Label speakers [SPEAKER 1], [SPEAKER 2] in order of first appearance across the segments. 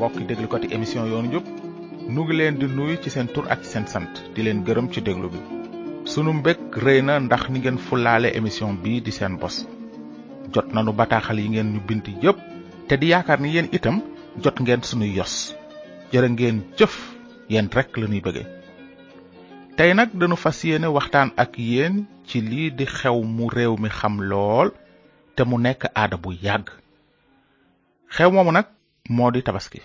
[SPEAKER 1] mbokki déglukati émission yoonu njub nu ngi leen di nuyu ci seen tur ak seen sant di leen gërëm ci déglu bi sunu mbég rëy na ndax ni ngeen fulaale émission bii di seen bos jot nanu bataaxal yi ngeen ñu bind yépp te di yaakaar ni yéen itam jot ngeen sunuy yos jërë ngeen jëf yéen rek la ñuy bëgge tey nag dañu fas yéene waxtaan ak yéen ci lii di xew mu réew mi xam lool te mu nekk aada bu yàgg xew moomu nag moo di tabaski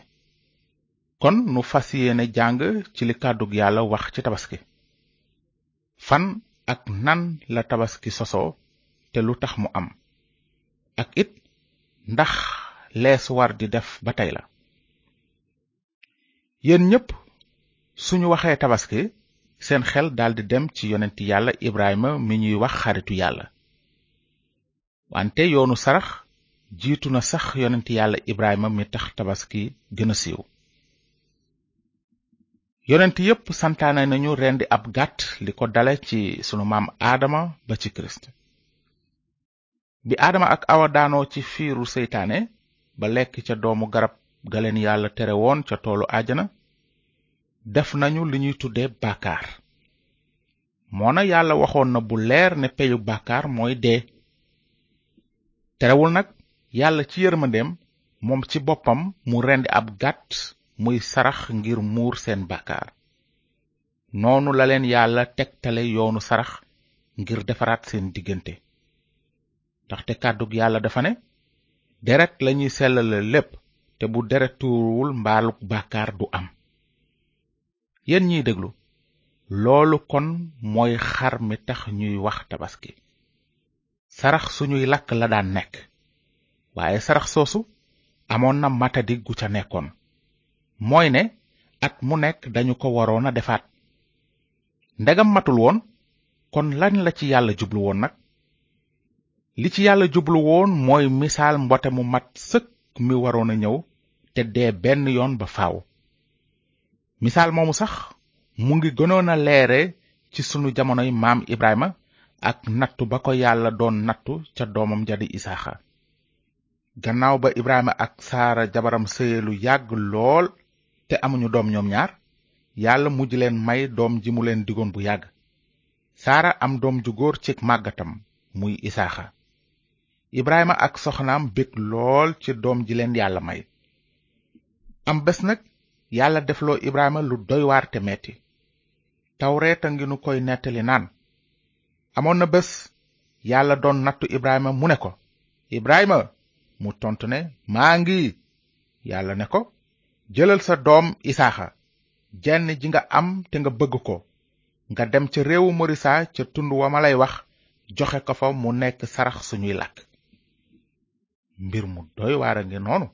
[SPEAKER 1] kon nu fas yéene jàng ci li kàddug yàlla wax ci tabaski fan ak nan la tabaski sosoo te lu tax mu am ak it ndax lees war di def ba tey la yéen ñépp suñu waxee tabaski seen xel daldi dem ci yonent yàlla Ibrahima mi ñuy wax xaritu yàlla wante yoonu sarax jiitu na sax yonent yàlla Ibrahima mi tax tabaski gën a siiw yonent yépp santaane nañu rendi ab gàtt li ko dale ci sunu maam aadama ba ci kirist bi aadama ak awa daanoo ci fiiru seytaane ba lekk ca doomu garab ga leen yàlla tere woon ca toolu ajana def nañu li ñuy tudde bàkkaar moona yàlla waxoon na bu leer ne peyu bàkkaar mooy dee terewul nag yàlla ci yërmandeem moom ci boppam mu rendi ab gàtt muy sarax ngir muur seen bàkkaar noonu la leen yàlla tegtale yoonu sarax ngir defaraat seen diggante ndaxte kàddug yàlla dafa ne deret lañuy sellale lépp te bu deret tuuruwul mbaalug bàkkaar du am yéen ñiy déglu loolu kon mooy xar mi tax ñuy wax tabaski sarax suñuy lakk la daan nekk waaye sarax soosu amoon na matadi gu ca nekkoon mooy ne at mu nekk dañu ko waroon a defaat ndegam matul woon kon lañ la ci yàlla jublu woon nag li ci yàlla jublu woon mooy misaal mbote mu mat sëkk mi waroon a ñëw te dee benn yoon ba faaw misaal moomu sax mu ngi gënoon a leere ci sunu jamonoy maam Ibrahima ak nattu ba ko yàlla doon nattu ca doomam ja di Isaaxa gannaaw ba Ibrahima ak Saara jabaram sëye lu yàgg lool te amuñu doom ñoom ñaar yàlla mujj leen may doom ji mu leen digoon bu yàgg Saara am doom ju góor ci màggatam muy Isaaxa Ibrahima ak soxnaam bég lool ci doom ji leen yàlla may am bés nag yàlla defloo Ibrahima lu doy waar te metti tawreet a ngi nu koy nettali naan amoon na bés yàlla doon nattu Ibrahima mu ne ko Ibrahima mu tontu ne maa ngi yàlla ne ko jëlal sa doom Isaaxa jenn ji nga am te nga bëgg ko nga dem ca réewu morisa ca tund wa ma lay wax joxe ko fa mu nekk sarax suñuy làkk mbir mu doy waar a ngi noonu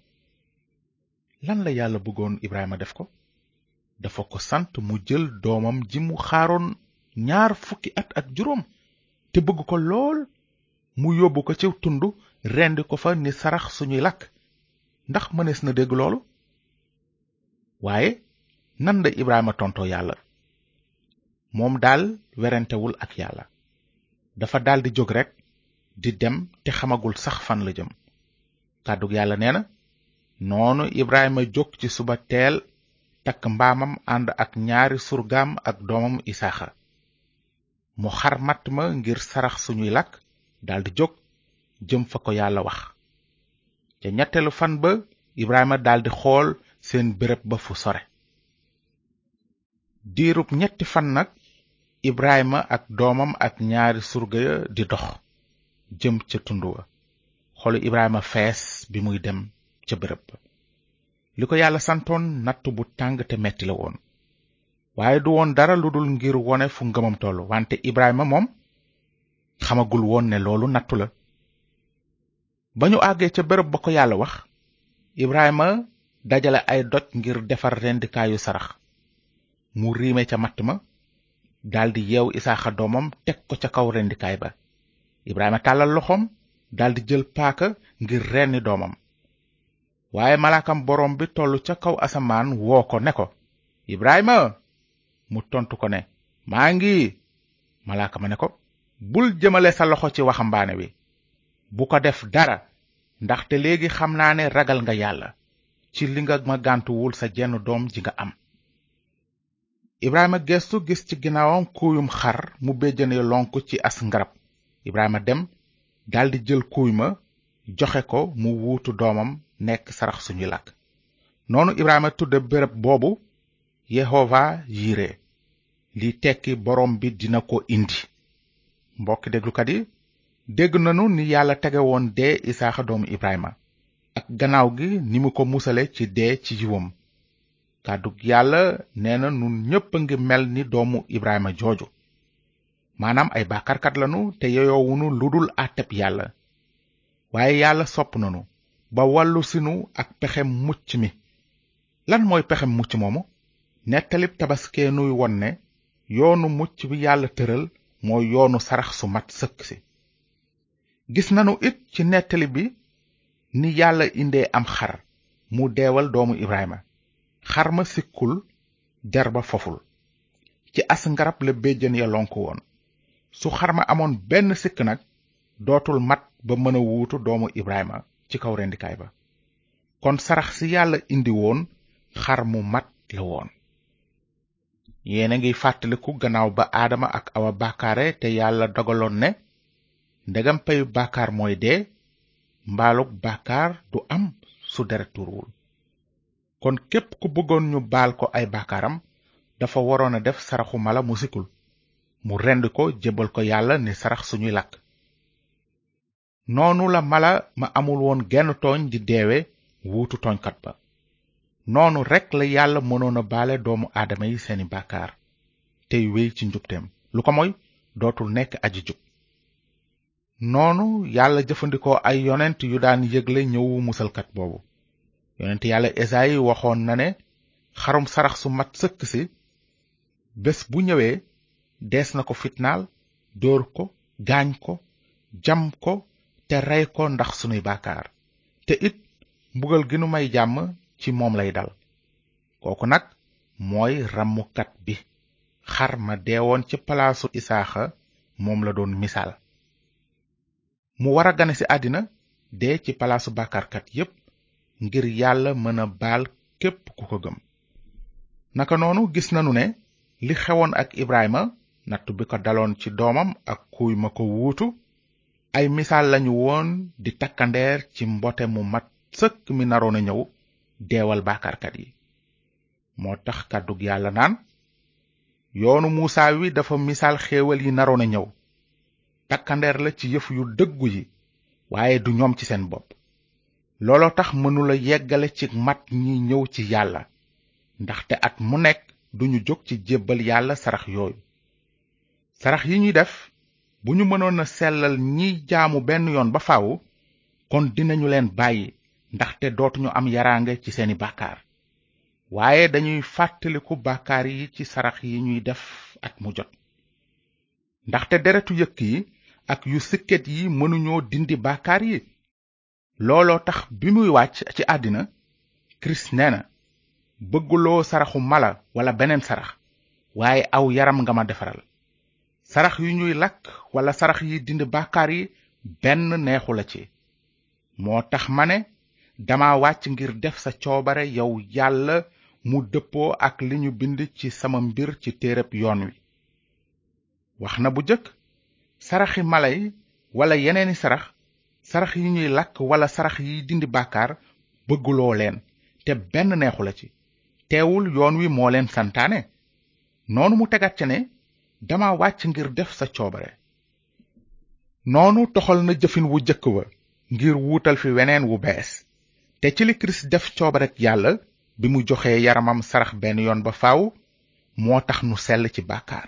[SPEAKER 1] lan la yàlla bëggoon ibrahima def ko dafa ko sant mu jël doomam ji mu xaaroon ñaar fukki at ak juróom te bëgg ko lool mu yóbbu ko ci tund rendi ko fa ni sarax suñuy làkk ndax mënees na dégg loolu waaye nan la Ibrahima tontoo yàlla moom daal werantewul ak yàlla dafa daldi jóg rekk di dem te xamagul sax fan la jëm kàddug yàlla nee na noonu Ibrahima jóg ci suba teel takk mbaamam ànd ak ñaari surgaam ak doomam Isaaxa mu xar matt ma ngir sarax suñuy lakk daldi jóg jëm fa ko yàlla wax ca ñetteelu fan ba Ibrahima daldi xool seen béréb ba fu sore diirub ñetti fan nag Ibrahima ak doomam ak ñaari surga ya di dox jëm ca tund wa xolu Ibrahima fees bi muy dem ca béréb ba li ko yàlla santoon natt bu tàng te metti la woon waaye du woon dara lu dul ngir wone fu ngëmam tollu wante Ibrahima moom xamagul woon ne loolu nattu la ba ñu àggee ca bërëb ba ko yàlla wax Ibrahima dajale ay doj ngir defar rendikaayu sarax mu riime ca matt ma daldi yeew Isaaxa doomam teg ko ca kaw rendikaay ba Ibrahima tàllal loxoom daldi jël paaka ngir renni doomam waaye malaakam boroom bi tollu ca kaw asamaan woo ko ne ko ibraayima mu tontu ko ne maa ngi malaaka ma ne ko bul jëmale sa loxo ci waxambaane wi bu ko def dara ndaxte léegi xam naa ne ragal nga yàlla ci li nga ma gàntuwul sa jenn doom ji nga am Ibrahima gestu gis ci ginnaawam kuuyum xar mu béjjane lonk ci as ngarab Ibrahima dem daldi jël kuuy ma joxe ko mu wuutu doomam nekk sarax suñuy làkk noonu Ibrahima tudde béréb boobu Yehova yiire li tekki borom bi dina ko indi mbokki déglukat yi dégg nanu ni yàlla tege woon dee Isaaxa doomu Ibrahima ak gannaaw gi ni mu ko musale ci dee ci yiwam kàddug yàlla nee na nun ñépp a ngi mel ni doomu Ibrahima jooju maanaam ay bàkkaarkat lanu te yeyoowunu lu dul àtteb yàlla waaye yàlla sopp nanu ba wàllu sinu ak pexem mucc mi lan mooy pexem mucc moomu nettalib tabaskee nuy won ne yoonu mucc bi yàlla tëral mooy yoonu sarax su mat sëkk si gis nanu it ci nettali bi ni yàlla indee am xar mu deewal doomu ibrahima xar ma sikkul der ba foful ci as ngarab la béjjën ya lonku woon su xar ma amoon benn sikk nag dootul mat ba mën a wuutu doomu ibrahima ci kaw rendikaay ba kon sarax si yàlla indi woon xar mu mat la woon yéena ngi fàttaliku gannaaw ba aadama ak awa bàkkaare te yàlla dogaloon ne ndegam peyu bàkkaar mooy dee mbaalug bàkkaar du am su deret tuuruwul kon képp ku bëggoon ñu baal ko ay bàkkaaram dafa waroon a def saraxu mala mu sikkul mu rend ko jébbal ko yàlla ni sarax suñuy lakk noonu la mala ma amul woon genn tooñ di deewe wuutu tooñkat ba noonu rekk la yàlla mënoon a baale doomu aadama yi seeni bàkkaar tey wéy ci njubteem lu ko moy dootul nekk aji jub noonu yàlla jëfandikoo ay yonent yu daan yëgle ñëwu musalkat boobu yonent yàlla esayi waxoon na ne xarum sarax su mat sëkk si bés bu ñëwee dees na ko fitnaal dóor ko gaañ ko jam ko te rey ko ndax sunuy bàkkaar te it mbugal gi nu may jàmm ci moom lay dal kooku nag mooy rammukat bi xar ma deewoon ci palaasu isaaxa moom la doon misaal mu war a gane ci àddina dee ci palaasu bàkkaarkat yépp ngir yàlla mën a baal képp ku ko gëm naka noonu gis nanu ne li xewoon ak Ibrahima nattu bi ko daloon ci doomam ak kuuy ma ko wuutu ay misaal lañu woon di takkandeer ci mbote mu mat sëkk mi naroon a ñëw deewal bàkkaarkat yi moo tax kàddug yàlla naan yoonu muusa wi dafa misaal xéewal yi naroon a ñëw takkandeer la ci yëf yu dëggu yi waaye du ñoom ci seen bopp looloo tax mënula yeggale ci mat ñi ñëw ci yàlla ndaxte at mu nekk duñu jóg ci jébbal yàlla sarax yooyu sarax yi ñuy def bu ñu mënoon a sellal ñiy jaamu benn yoon ba faaw kon dinañu leen bàyyi ndaxte dootuñu am yaraange ci seeni bàkkaar waaye dañuy fàttaliku bàkkaar yi ci sarax yi ñuy def at mu jot ndaxte deretu yëkk yi ak yu sikket yi mënuñoo dindi bàkkaar yi looloo tax bi muy wàcc ci àddina kirist nee na bëgguloo saraxu mala walla beneen sarax waaye aw yaram nga ma defaral sarax yu ñuy lakk walla sarax yi dindi bàkkaar yi benn neexu la ci moo tax ma ne dama wàcc ngir def sa coobare yow yàlla mu dëppoo ak li ñu bind ci sama mbir ci téereb yoon wi wax na bu jëkk saraxi mala yi wala yeneeni sarax sarax yi ñuy lakk wala sarax yi dindi bàkkaar bëgguloo leen te benn neexu la ci teewul yoon wi moo leen santaane noonu mu tegat ca ne dama wàcc ngir def sa coobare noonu toxal na jëfin wu jëkk wa ngir wuutal fi weneen wu bees te ci li kirist def coobarek yàlla bi mu joxee yaramam sarax benn yoon ba faw moo tax nu sell ci bàkkaar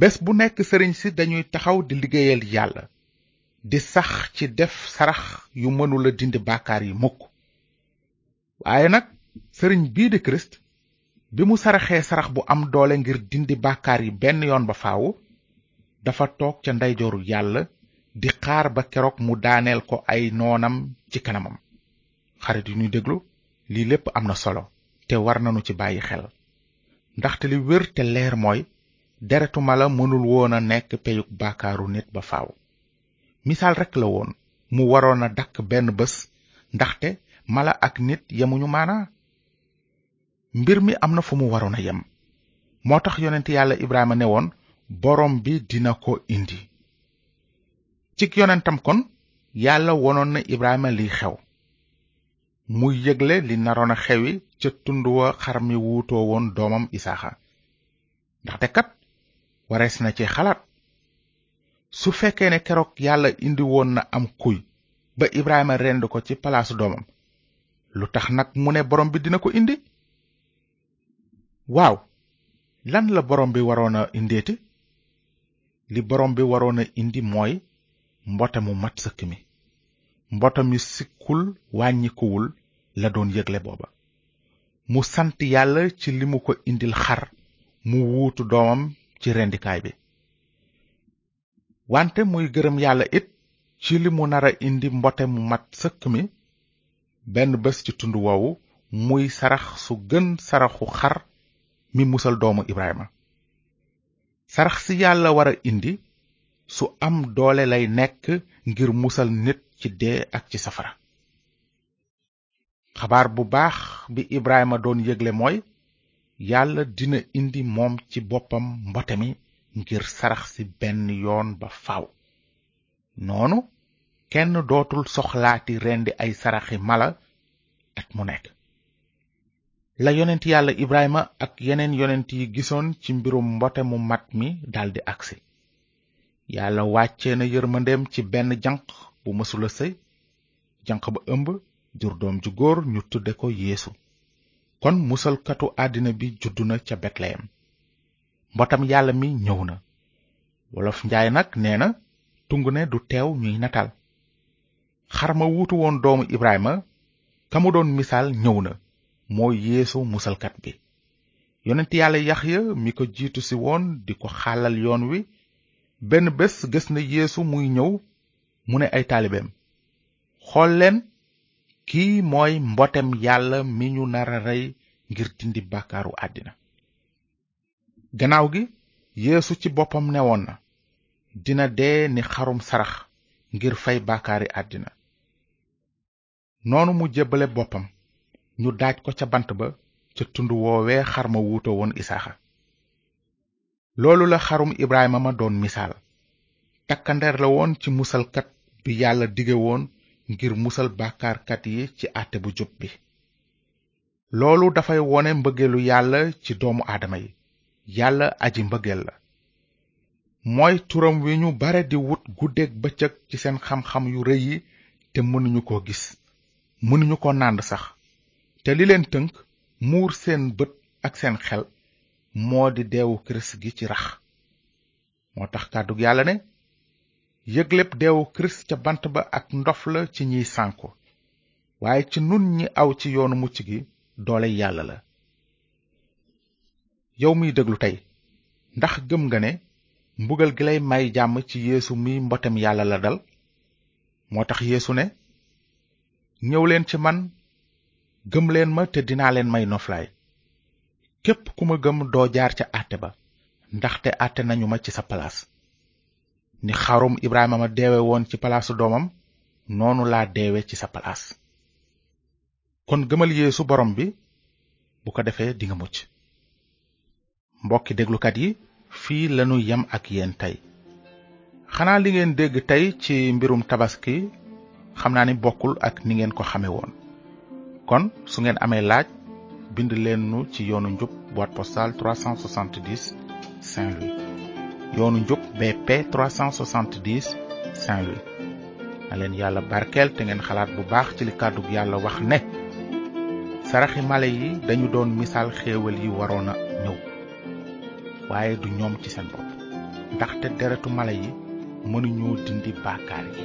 [SPEAKER 1] bés bu nekk sëriñ si dañuy taxaw di liggéeyal yàlla di sax ci def sarax yu mënula dindi bàkkaar yi mukk waaye nag sëriñ bii di kirist bi mu saraxee sarax bu am doole ngir dindi bàkkaar yi benn yoon ba faaw dafa toog ca ndeyjooru yàlla di xaar ba keroog mu daaneel ko ay noonam ci kanamam xarit yu ñuy déglu lii lépp am na solo te war nañu ci bàyyi xel ndaxte li wér te leer mooy deretu mala mënul woon a nekk peyug baakaaru nit ba faaw misaal rekk la woon mu waroon a dakk benn bés ndaxte mala ak nit yemuñu maana mbir mi am na fu mu waroon a yem moo tax yonent yàlla Ibrahima ne woon borom bi dina ko indi cig yonentam kon yàlla wonoon na Ibrahima liy xew muy yëgle li naroon a xewi ca tund wa xar mi wuutoo woon doomam Isaaxa ndaxte kat warees na ci xalaat su fekkee ne keroog yàlla indi woon na am kuy ba Ibrahima rend ko ci palaasu doomam lu tax nag mu ne borom bi dina ko indi waaw lan la borom bi waroon a indeeti li borom bi waroon a indi mooy mbote mu mat sëkk mi mbote mi sikkul wàññikuwul la doon yëgle booba mu sant yàlla ci li mu ko indil xar mu wuutu doomam ci rendikaay bi wante muy gërëm yàlla it ci li mu nar a indi mbote mu mat sëkk mi benn bés ci tund woowu muy sarax su gën saraxu xar mi musal doomu Ibrahima sarax si yàlla war a indi su am doole lay nekk ngir musal nit ci dee ak ci safara xabaar bu baax bi Ibrahima doon yëgle mooy yàlla dina indi moom ci boppam mbote mi ngir sarax si benn yoon ba faw noonu kenn dootul soxlaati rendi ay saraxi mala at mu nekk la yonent yàlla ibrahima ak yeneen yonent yi gisoon ci mbirum mbote mu mat mi daldi agsi yàlla wàcce na yërmandeem ci benn janq bu mësula sëy janq ba ëmb jur doom ju góor ñu tudde ko yeesu kon musalkatu àddina bi juddu na ca betleyem mbotam yàlla mi ñëw na wolof njaay nag nee na tungu ne du teew ñuy nataal xar ma wuutu woon doomu ibrahima ka mu doon misaal ñëw na mooy yeesu musalkat bi yonent yàlla ya mi ko jiitu si woon di ko xàllal yoon wi benn bés gis na yéesu muy ñëw mu ne ay taalibeem xool leen kii mooy mbotem yàlla mi ñu nara rey ngir dindi bàkkaaru àddina gannaaw gi yéesu ci boppam newoon na dina dee ni xarum sarax ngir fay baakaari àddina noonu mu jébbale boppam ñu daaj ko ca bant ba ca tund woowee xar ma wuuto woon isaaxa loolu la xarum ibraayima ma doon misaal takkandeer la woon ci musalkat bi yàlla dige woon ngir musal bàkkaarkat yi ci àtte bu jub bi loolu dafay wone mbëggeelu yàlla ci doomu aadama yi yàlla aji mbëggeel la mooy turam wi ñu bare di wut guddeeg bëccëg ci seen xam-xam yu rëy yi te mënuñu ko gis mënuñu ko nànd sax te li leen tënk muur seen bët ak seen xel moo di deewu kirist gi ci rax moo tax kàddug yàlla ne yëgleb deewu kirist ca bant ba ak ndof la ci ñiy sànku waaye ci nun ñi aw ci yoonu mucc gi doole yàlla la yow miy déglu tey ndax gëm nga ne mbugal gi lay may jàmm ci yéesu mi mbotem yàlla la dal moo tax yéesu ne ñëw leen ci man gëm leen ma te dinaa leen may noflaay képp ku ma gëm doo jaar ca àtte ba ndaxte àtte nañu ma ci sa palaas ni xarum Ibrahima ma deewe woon ci palaasu doomam noonu laa deewe ci sa palaas kon gëmal Yeesu borom bi bu ko defee dinga mucc mbokki déglukat yi fii lanu yem ak yéen tey xanaa li ngeen dégg tey ci mbirum tabaski xam naa ni bokkul ak ni ngeen ko xame woon kon su ngeen amee laaj bind leen nu ci yoonu njub boîte postale 370 Saint-Louis yoonu njub BP 370 Saint-Louis na leen yàlla barkeel te ngeen xalaat bu baax ci li kàddu yàlla wax ne saraxi mala yi dañu doon misaal xéewal yi waroon a ñëw waaye du ñoom ci seen bopp ndaxte deretu mala yi mënuñoo dindi bàkkaar yi